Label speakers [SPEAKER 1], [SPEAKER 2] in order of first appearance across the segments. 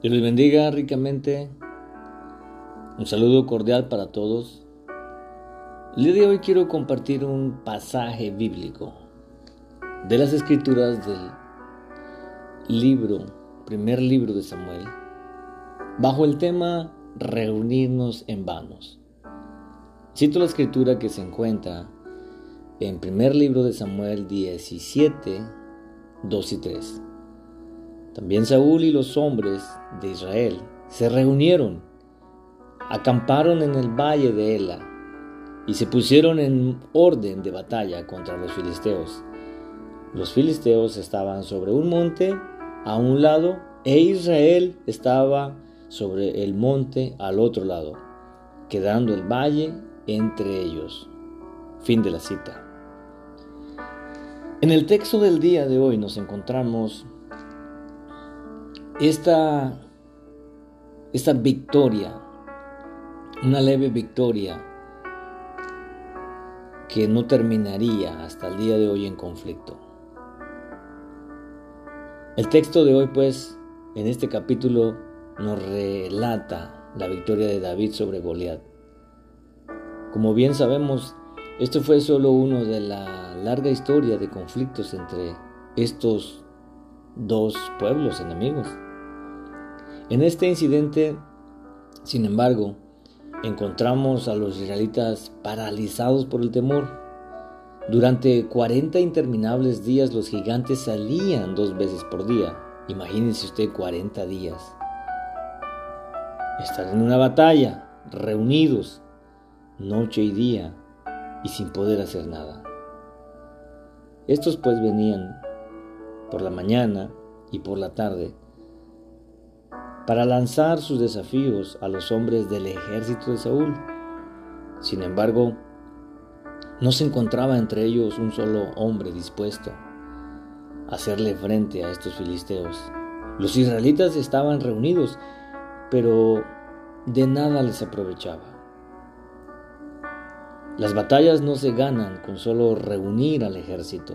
[SPEAKER 1] Dios les bendiga ricamente. Un saludo cordial para todos. El día de hoy quiero compartir un pasaje bíblico de las escrituras del libro, primer libro de Samuel, bajo el tema reunirnos en vanos. Cito la escritura que se encuentra en primer libro de Samuel 17, 2 y 3. También Saúl y los hombres de Israel se reunieron, acamparon en el valle de Ela y se pusieron en orden de batalla contra los filisteos. Los filisteos estaban sobre un monte a un lado e Israel estaba sobre el monte al otro lado, quedando el valle entre ellos. Fin de la cita. En el texto del día de hoy nos encontramos esta, esta victoria, una leve victoria que no terminaría hasta el día de hoy en conflicto. El texto de hoy, pues, en este capítulo nos relata la victoria de David sobre Goliat. Como bien sabemos, esto fue solo uno de la larga historia de conflictos entre estos dos pueblos enemigos. En este incidente, sin embargo, encontramos a los israelitas paralizados por el temor. Durante 40 interminables días los gigantes salían dos veces por día. Imagínense usted 40 días. Estar en una batalla, reunidos, noche y día, y sin poder hacer nada. Estos pues venían por la mañana y por la tarde para lanzar sus desafíos a los hombres del ejército de Saúl. Sin embargo, no se encontraba entre ellos un solo hombre dispuesto a hacerle frente a estos filisteos. Los israelitas estaban reunidos, pero de nada les aprovechaba. Las batallas no se ganan con solo reunir al ejército.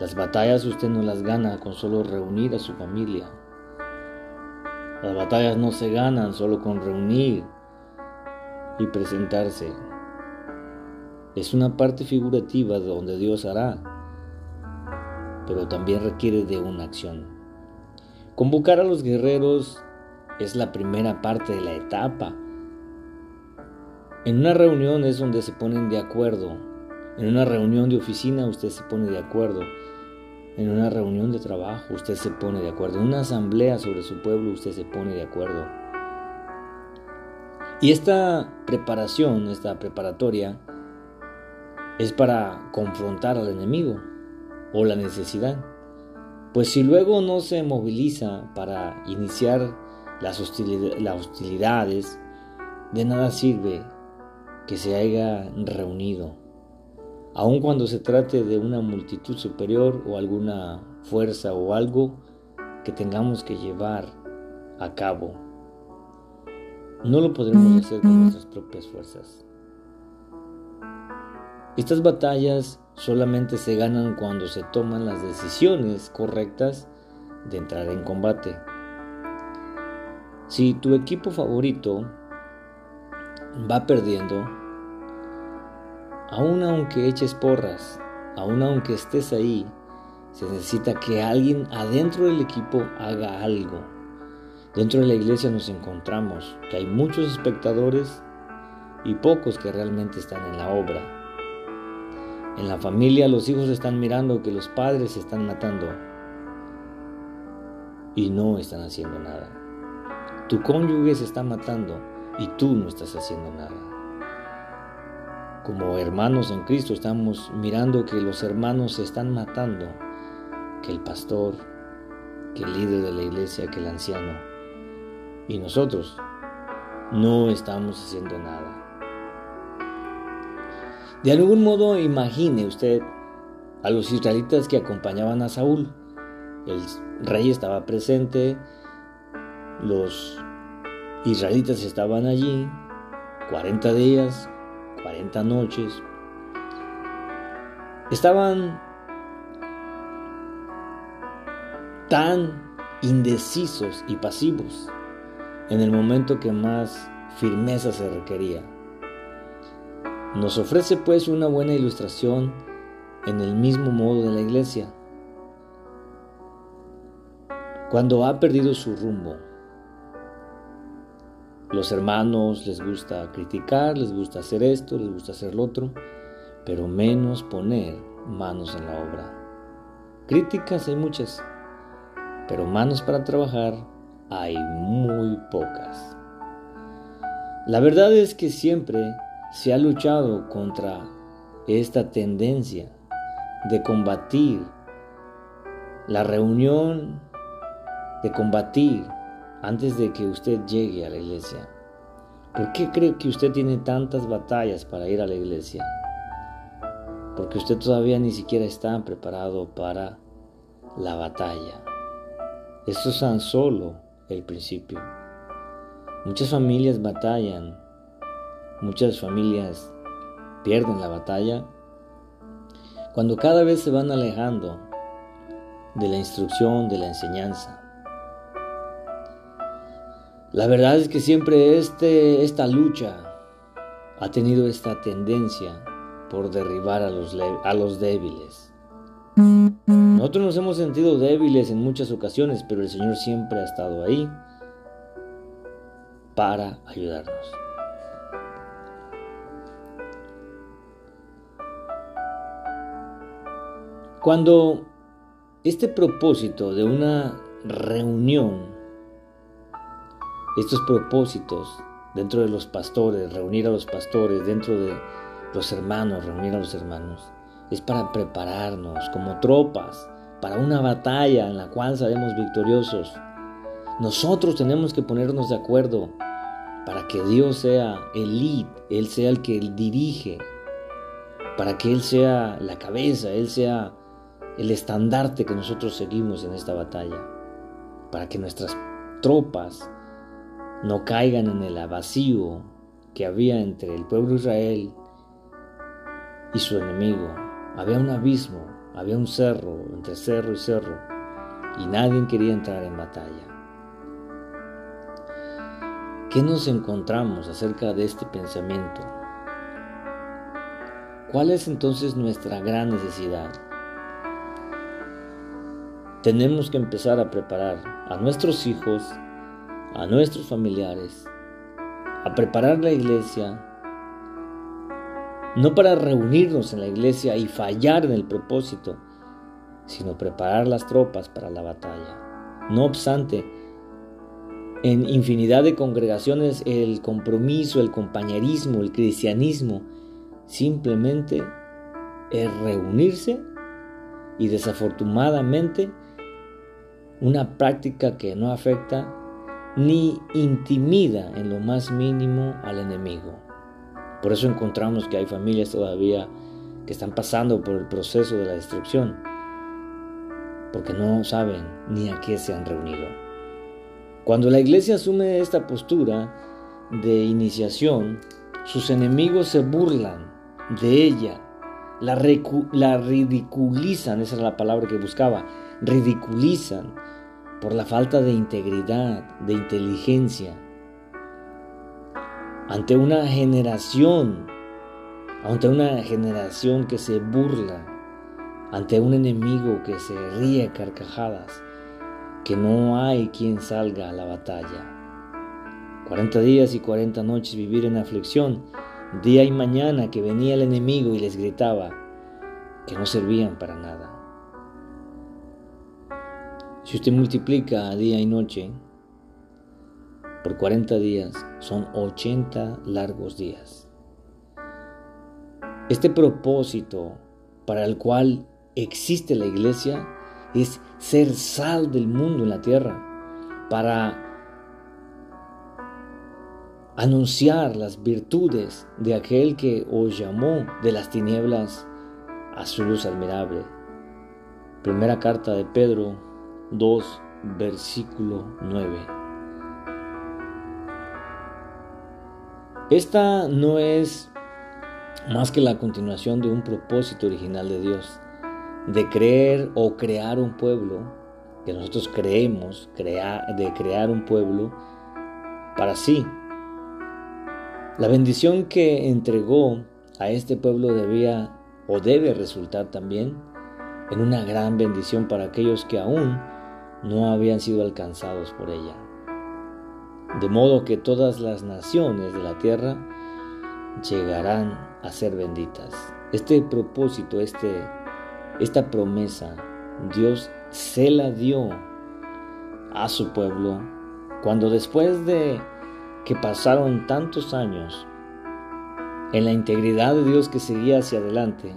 [SPEAKER 1] Las batallas usted no las gana con solo reunir a su familia. Las batallas no se ganan solo con reunir y presentarse. Es una parte figurativa de donde Dios hará, pero también requiere de una acción. Convocar a los guerreros es la primera parte de la etapa. En una reunión es donde se ponen de acuerdo. En una reunión de oficina usted se pone de acuerdo. En una reunión de trabajo usted se pone de acuerdo. En una asamblea sobre su pueblo usted se pone de acuerdo. Y esta preparación, esta preparatoria, es para confrontar al enemigo o la necesidad. Pues si luego no se moviliza para iniciar las, hostilidades, de nada sirve que se haya reunido aun cuando se trate de una multitud superior o alguna fuerza o algo que tengamos que llevar a cabo. No lo podremos hacer con nuestras propias fuerzas. Estas batallas solamente se ganan cuando se toman las decisiones correctas de entrar en combate. Si tu equipo favorito va perdiendo, Aún aunque eches porras, aún aunque estés ahí, se necesita que alguien adentro del equipo haga algo. Dentro de la iglesia nos encontramos que hay muchos espectadores y pocos que realmente están en la obra. En la familia los hijos están mirando que los padres se están matando y no están haciendo nada. Tu cónyuge se está matando y tú no estás haciendo nada como hermanos en Cristo estamos mirando que los hermanos se están matando, que el pastor, que el líder de la iglesia, que el anciano. Y nosotros no estamos haciendo nada. De algún modo imagine usted a los israelitas que acompañaban a Saúl. El rey estaba presente, los israelitas estaban allí, 40 días, 40 noches, estaban tan indecisos y pasivos en el momento que más firmeza se requería. Nos ofrece pues una buena ilustración en el mismo modo de la iglesia. Cuando ha perdido su rumbo, los hermanos les gusta criticar, les gusta hacer esto, les gusta hacer lo otro, pero menos poner manos en la obra. Críticas hay muchas, pero manos para trabajar hay muy pocas. La verdad es que siempre se ha luchado contra esta tendencia de combatir la reunión, de combatir antes de que usted llegue a la iglesia. ¿Por qué cree que usted tiene tantas batallas para ir a la iglesia? Porque usted todavía ni siquiera está preparado para la batalla. Esto es tan solo el principio. Muchas familias batallan, muchas familias pierden la batalla cuando cada vez se van alejando de la instrucción, de la enseñanza. La verdad es que siempre este, esta lucha ha tenido esta tendencia por derribar a los, a los débiles. Nosotros nos hemos sentido débiles en muchas ocasiones, pero el Señor siempre ha estado ahí para ayudarnos. Cuando este propósito de una reunión, estos propósitos dentro de los pastores, reunir a los pastores, dentro de los hermanos, reunir a los hermanos, es para prepararnos como tropas para una batalla en la cual seremos victoriosos. Nosotros tenemos que ponernos de acuerdo para que Dios sea el lead, Él sea el que dirige, para que Él sea la cabeza, Él sea el estandarte que nosotros seguimos en esta batalla, para que nuestras tropas no caigan en el vacío que había entre el pueblo de Israel y su enemigo, había un abismo, había un cerro, entre cerro y cerro, y nadie quería entrar en batalla. ¿Qué nos encontramos acerca de este pensamiento? ¿Cuál es entonces nuestra gran necesidad? Tenemos que empezar a preparar a nuestros hijos, a nuestros familiares, a preparar la iglesia, no para reunirnos en la iglesia y fallar en el propósito, sino preparar las tropas para la batalla. No obstante, en infinidad de congregaciones el compromiso, el compañerismo, el cristianismo simplemente es reunirse y desafortunadamente una práctica que no afecta ni intimida en lo más mínimo al enemigo. Por eso encontramos que hay familias todavía que están pasando por el proceso de la destrucción, porque no saben ni a qué se han reunido. Cuando la iglesia asume esta postura de iniciación, sus enemigos se burlan de ella, la, la ridiculizan, esa es la palabra que buscaba, ridiculizan por la falta de integridad, de inteligencia, ante una generación, ante una generación que se burla, ante un enemigo que se ríe carcajadas, que no hay quien salga a la batalla. 40 días y 40 noches vivir en aflicción, día y mañana que venía el enemigo y les gritaba que no servían para nada. Si usted multiplica día y noche, por 40 días son 80 largos días. Este propósito para el cual existe la iglesia es ser sal del mundo en la tierra, para anunciar las virtudes de aquel que os llamó de las tinieblas a su luz admirable. Primera carta de Pedro 2, versículo 9. Esta no es más que la continuación de un propósito original de Dios, de creer o crear un pueblo que nosotros creemos de crear un pueblo para sí. La bendición que entregó a este pueblo debía o debe resultar también en una gran bendición para aquellos que aún no habían sido alcanzados por ella. De modo que todas las naciones de la tierra llegarán a ser benditas. Este propósito, este, esta promesa, Dios se la dio a su pueblo cuando después de que pasaron tantos años en la integridad de Dios que seguía hacia adelante,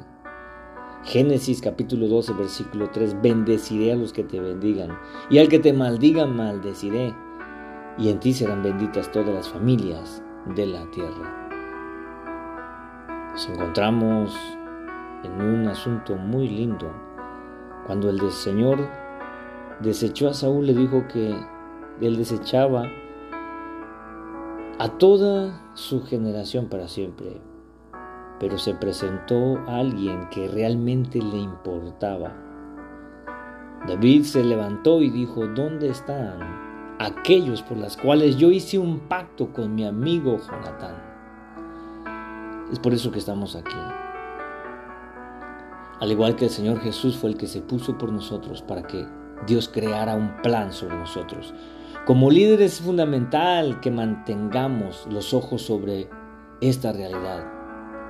[SPEAKER 1] Génesis capítulo 12 versículo 3, bendeciré a los que te bendigan y al que te maldiga maldeciré y en ti serán benditas todas las familias de la tierra. Nos encontramos en un asunto muy lindo. Cuando el Señor desechó a Saúl, le dijo que él desechaba a toda su generación para siempre. Pero se presentó alguien que realmente le importaba. David se levantó y dijo, ¿dónde están aquellos por las cuales yo hice un pacto con mi amigo Jonatán? Es por eso que estamos aquí. Al igual que el Señor Jesús fue el que se puso por nosotros para que Dios creara un plan sobre nosotros. Como líder es fundamental que mantengamos los ojos sobre esta realidad.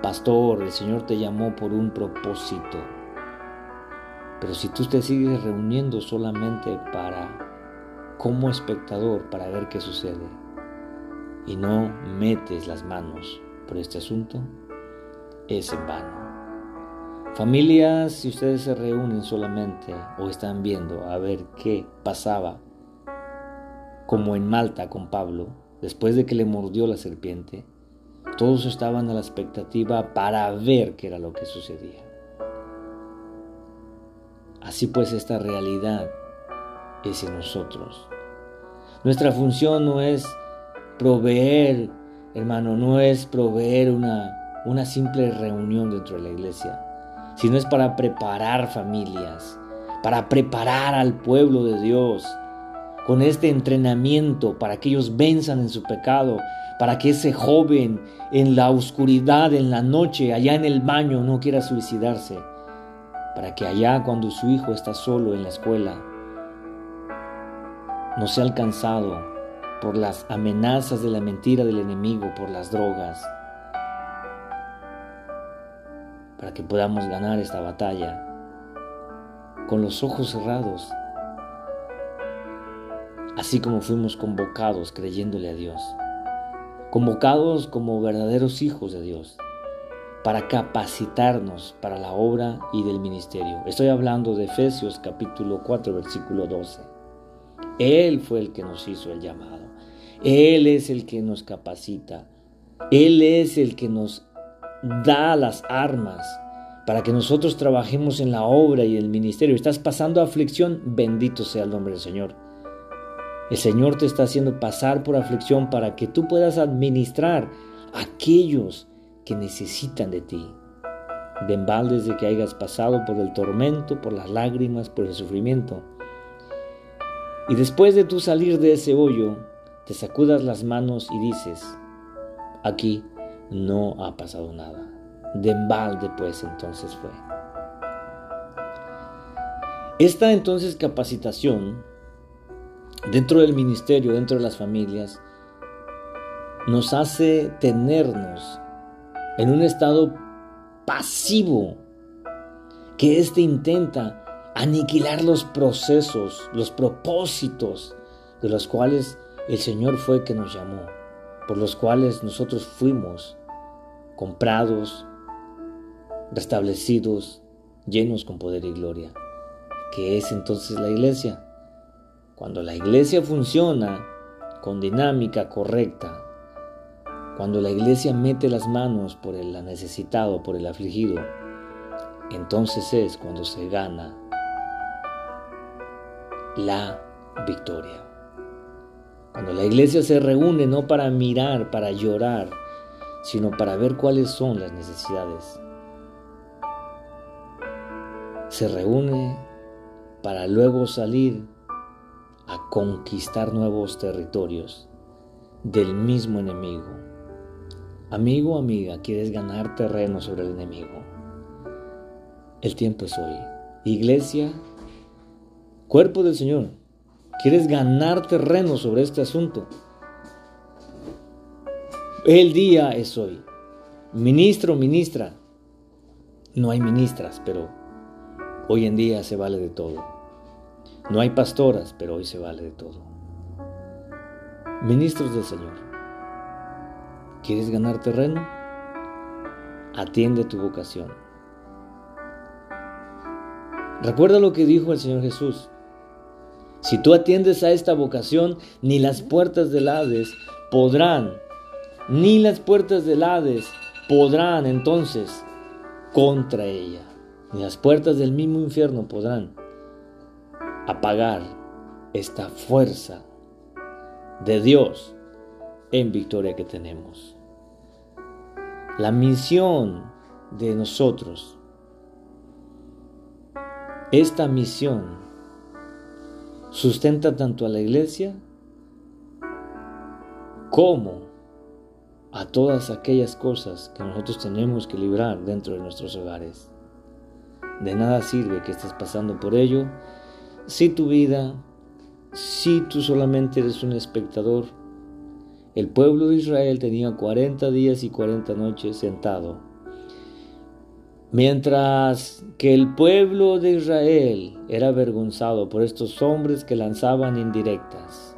[SPEAKER 1] Pastor, el Señor te llamó por un propósito. Pero si tú te sigues reuniendo solamente para, como espectador, para ver qué sucede, y no metes las manos por este asunto es en vano. Familias, si ustedes se reúnen solamente o están viendo a ver qué pasaba, como en Malta con Pablo, después de que le mordió la serpiente, todos estaban a la expectativa para ver qué era lo que sucedía. Así pues, esta realidad es en nosotros. Nuestra función no es proveer hermano, no es proveer una, una simple reunión dentro de la iglesia, sino es para preparar familias, para preparar al pueblo de Dios con este entrenamiento para que ellos venzan en su pecado, para que ese joven en la oscuridad, en la noche, allá en el baño, no quiera suicidarse, para que allá cuando su hijo está solo en la escuela, no sea alcanzado por las amenazas de la mentira del enemigo, por las drogas, para que podamos ganar esta batalla con los ojos cerrados, así como fuimos convocados creyéndole a Dios, convocados como verdaderos hijos de Dios, para capacitarnos para la obra y del ministerio. Estoy hablando de Efesios capítulo 4 versículo 12. Él fue el que nos hizo el llamado. Él es el que nos capacita. Él es el que nos da las armas para que nosotros trabajemos en la obra y el ministerio. Estás pasando aflicción, bendito sea el nombre del Señor. El Señor te está haciendo pasar por aflicción para que tú puedas administrar a aquellos que necesitan de ti. De embaldes de que hayas pasado por el tormento, por las lágrimas, por el sufrimiento. Y después de tú salir de ese hoyo, te sacudas las manos y dices, aquí no ha pasado nada. De embalde pues entonces fue. Esta entonces capacitación dentro del ministerio, dentro de las familias, nos hace tenernos en un estado pasivo, que éste intenta aniquilar los procesos, los propósitos de los cuales el Señor fue que nos llamó, por los cuales nosotros fuimos comprados, restablecidos, llenos con poder y gloria. ¿Qué es entonces la iglesia? Cuando la iglesia funciona con dinámica correcta, cuando la iglesia mete las manos por el necesitado, por el afligido, entonces es cuando se gana la victoria. Cuando la iglesia se reúne no para mirar, para llorar, sino para ver cuáles son las necesidades. Se reúne para luego salir a conquistar nuevos territorios del mismo enemigo. Amigo amiga, quieres ganar terreno sobre el enemigo. El tiempo es hoy. Iglesia, cuerpo del Señor, quieres ganar terreno sobre este asunto. El día es hoy. Ministro, ministra. No hay ministras, pero hoy en día se vale de todo. No hay pastoras, pero hoy se vale de todo. Ministros del Señor. ¿Quieres ganar terreno? Atiende tu vocación. Recuerda lo que dijo el Señor Jesús. Si tú atiendes a esta vocación, ni las puertas del Hades podrán, ni las puertas del Hades podrán entonces contra ella, ni las puertas del mismo infierno podrán apagar esta fuerza de Dios en victoria que tenemos. La misión de nosotros esta misión sustenta tanto a la iglesia como a todas aquellas cosas que nosotros tenemos que librar dentro de nuestros hogares. De nada sirve que estés pasando por ello si tu vida, si tú solamente eres un espectador. El pueblo de Israel tenía 40 días y 40 noches sentado Mientras que el pueblo de Israel era avergonzado por estos hombres que lanzaban indirectas,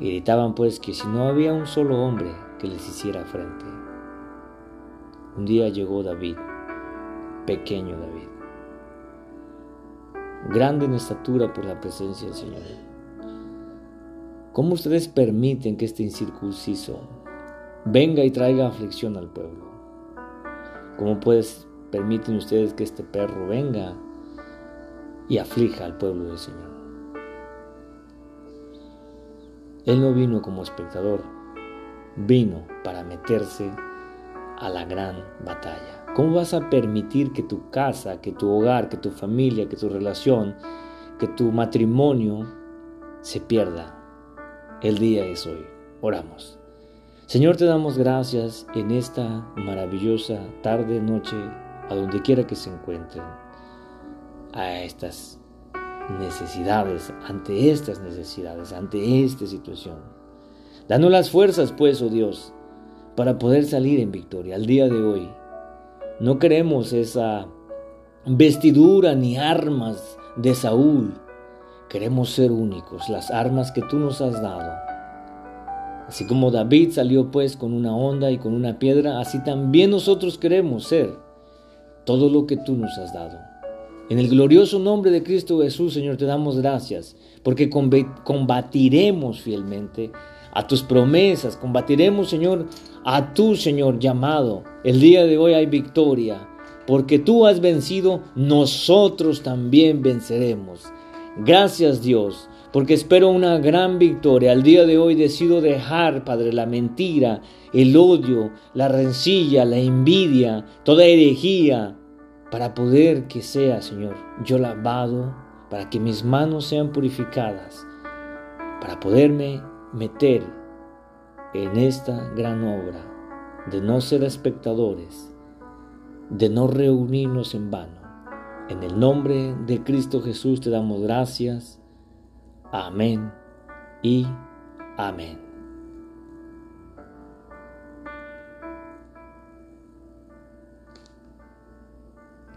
[SPEAKER 1] gritaban pues que si no había un solo hombre que les hiciera frente. Un día llegó David, pequeño David, grande en estatura por la presencia del Señor. ¿Cómo ustedes permiten que este incircunciso venga y traiga aflicción al pueblo? ¿Cómo pues permiten ustedes que este perro venga y aflija al pueblo del Señor? Él no vino como espectador, vino para meterse a la gran batalla. ¿Cómo vas a permitir que tu casa, que tu hogar, que tu familia, que tu relación, que tu matrimonio se pierda? El día es hoy. Oramos. Señor, te damos gracias en esta maravillosa tarde, noche, a donde quiera que se encuentren, a estas necesidades, ante estas necesidades, ante esta situación. Danos las fuerzas, pues, oh Dios, para poder salir en victoria al día de hoy. No queremos esa vestidura ni armas de Saúl. Queremos ser únicos, las armas que tú nos has dado Así como David salió pues con una onda y con una piedra, así también nosotros queremos ser todo lo que tú nos has dado. En el glorioso nombre de Cristo Jesús, Señor, te damos gracias, porque combatiremos fielmente a tus promesas, combatiremos, Señor, a tu, Señor, llamado. El día de hoy hay victoria, porque tú has vencido, nosotros también venceremos. Gracias, Dios porque espero una gran victoria. Al día de hoy decido dejar, Padre, la mentira, el odio, la rencilla, la envidia, toda herejía, para poder que sea, Señor, yo lavado, para que mis manos sean purificadas, para poderme meter en esta gran obra de no ser espectadores, de no reunirnos en vano. En el nombre de Cristo Jesús te damos gracias Amén y amén.